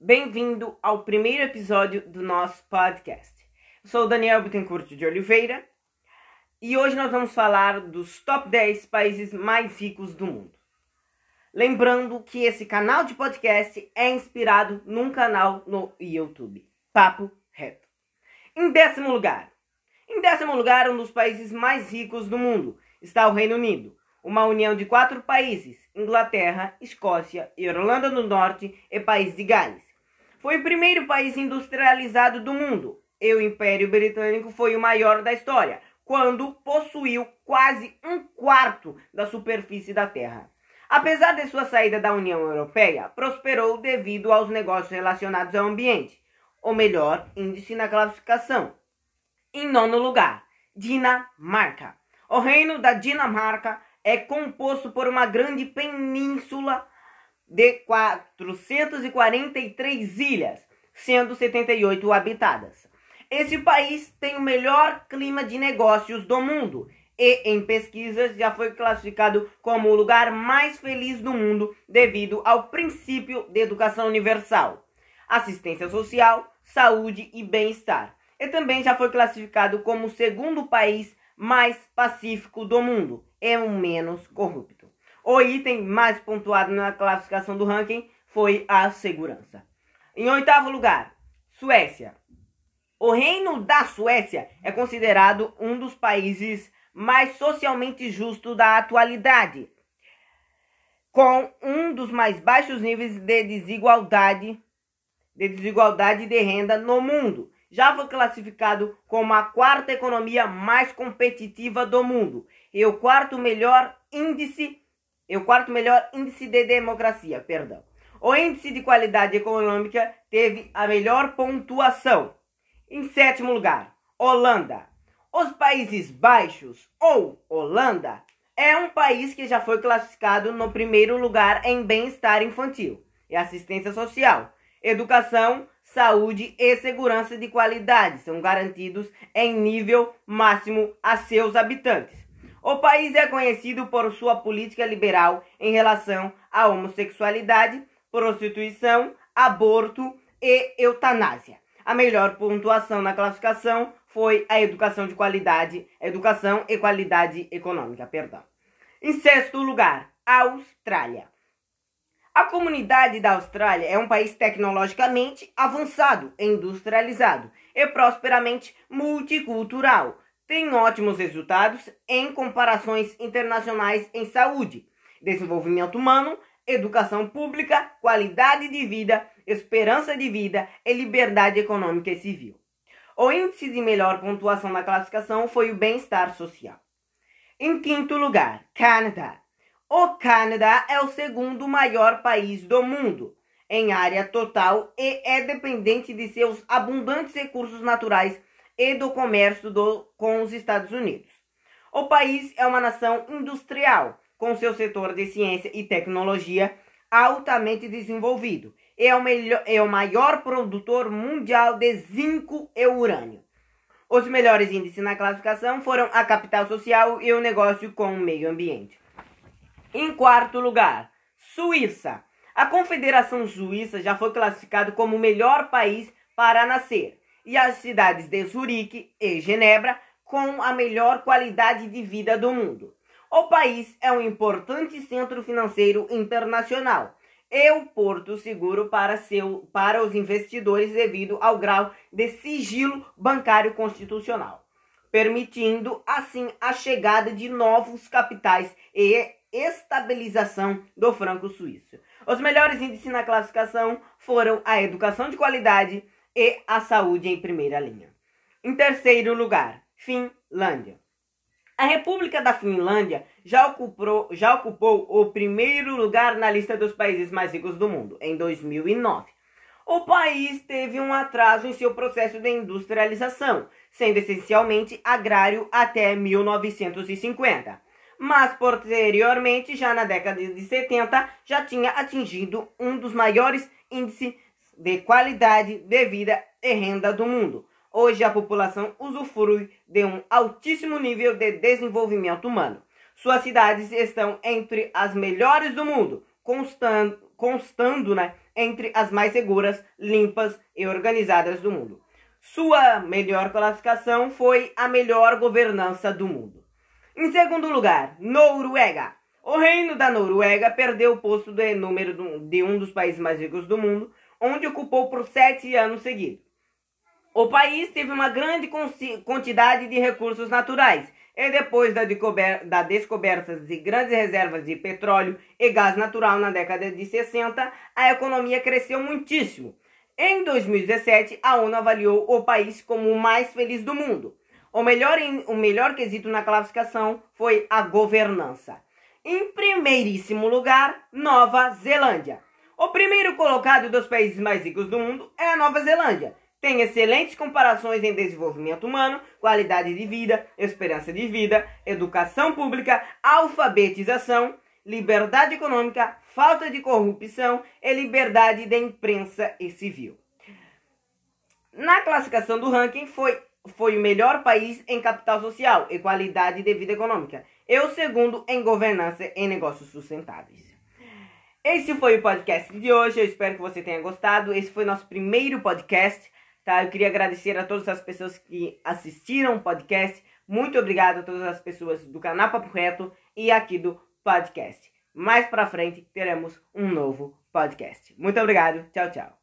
Bem-vindo ao primeiro episódio do nosso podcast. Sou o Daniel Bittencourt de Oliveira e hoje nós vamos falar dos top 10 países mais ricos do mundo. Lembrando que esse canal de podcast é inspirado num canal no YouTube, Papo Reto. Em décimo lugar, em décimo lugar, um dos países mais ricos do mundo está o Reino Unido, uma união de quatro países: Inglaterra, Escócia, Irlanda do Norte e País de Gales. Foi o primeiro país industrializado do mundo e o Império Britânico foi o maior da história, quando possuiu quase um quarto da superfície da Terra. Apesar de sua saída da União Europeia, prosperou devido aos negócios relacionados ao ambiente, o melhor índice na classificação. Em nono lugar, Dinamarca. O reino da Dinamarca é composto por uma grande península de 443 ilhas, sendo 78 habitadas. Esse país tem o melhor clima de negócios do mundo e, em pesquisas, já foi classificado como o lugar mais feliz do mundo devido ao princípio de educação universal, assistência social, saúde e bem-estar. E também já foi classificado como o segundo país mais pacífico do mundo e o menos corrupto. O item mais pontuado na classificação do ranking foi a segurança. Em oitavo lugar, Suécia. O Reino da Suécia é considerado um dos países mais socialmente justos da atualidade, com um dos mais baixos níveis de desigualdade de desigualdade de renda no mundo. Já foi classificado como a quarta economia mais competitiva do mundo e o quarto melhor índice, e o quarto melhor índice de democracia, perdão. O índice de qualidade econômica teve a melhor pontuação. Em sétimo lugar, Holanda. Os Países Baixos ou Holanda é um país que já foi classificado no primeiro lugar em bem-estar infantil e assistência social Educação, saúde e segurança de qualidade são garantidos em nível máximo a seus habitantes. O país é conhecido por sua política liberal em relação à homossexualidade, prostituição, aborto e eutanásia. A melhor pontuação na classificação foi a educação de qualidade, educação e qualidade econômica, perdão. Em sexto lugar, Austrália. A comunidade da Austrália é um país tecnologicamente avançado, industrializado e prosperamente multicultural. Tem ótimos resultados em comparações internacionais em saúde, desenvolvimento humano, educação pública, qualidade de vida, esperança de vida e liberdade econômica e civil. O índice de melhor pontuação na classificação foi o bem-estar social. Em quinto lugar, Canadá. O Canadá é o segundo maior país do mundo em área total e é dependente de seus abundantes recursos naturais e do comércio do, com os Estados Unidos. O país é uma nação industrial, com seu setor de ciência e tecnologia altamente desenvolvido. E é o, melhor, é o maior produtor mundial de zinco e urânio. Os melhores índices na classificação foram a capital social e o negócio com o meio ambiente. Em quarto lugar, Suíça. A Confederação Suíça já foi classificada como o melhor país para nascer, e as cidades de Zurique e Genebra com a melhor qualidade de vida do mundo. O país é um importante centro financeiro internacional e o porto seguro para, seu, para os investidores devido ao grau de sigilo bancário constitucional, permitindo assim a chegada de novos capitais e estabilização do franco suíço. Os melhores índices na classificação foram a educação de qualidade e a saúde em primeira linha. Em terceiro lugar, Finlândia. A República da Finlândia já ocupou, já ocupou o primeiro lugar na lista dos países mais ricos do mundo em 2009. O país teve um atraso em seu processo de industrialização, sendo essencialmente agrário até 1950 mas posteriormente, já na década de 70, já tinha atingido um dos maiores índices de qualidade de vida e renda do mundo. Hoje a população usufrui de um altíssimo nível de desenvolvimento humano. Suas cidades estão entre as melhores do mundo, constando né, entre as mais seguras, limpas e organizadas do mundo. Sua melhor classificação foi a melhor governança do mundo. Em segundo lugar, Noruega. O reino da Noruega perdeu o posto de número de um dos países mais ricos do mundo, onde ocupou por sete anos seguidos. O país teve uma grande quantidade de recursos naturais e depois da, da descoberta de grandes reservas de petróleo e gás natural na década de 60, a economia cresceu muitíssimo. Em 2017, a ONU avaliou o país como o mais feliz do mundo. O melhor, o melhor quesito na classificação foi a governança. Em primeiríssimo lugar, Nova Zelândia. O primeiro colocado dos países mais ricos do mundo é a Nova Zelândia. Tem excelentes comparações em desenvolvimento humano, qualidade de vida, esperança de vida, educação pública, alfabetização, liberdade econômica, falta de corrupção e liberdade da imprensa e civil. Na classificação do ranking, foi, foi o melhor país em capital social e qualidade de vida econômica e o segundo em governança e negócios sustentáveis. Esse foi o podcast de hoje. Eu espero que você tenha gostado. Esse foi nosso primeiro podcast. Tá? Eu queria agradecer a todas as pessoas que assistiram o podcast. Muito obrigado a todas as pessoas do canal Papo Reto e aqui do podcast. Mais para frente teremos um novo podcast. Muito obrigado. Tchau, tchau.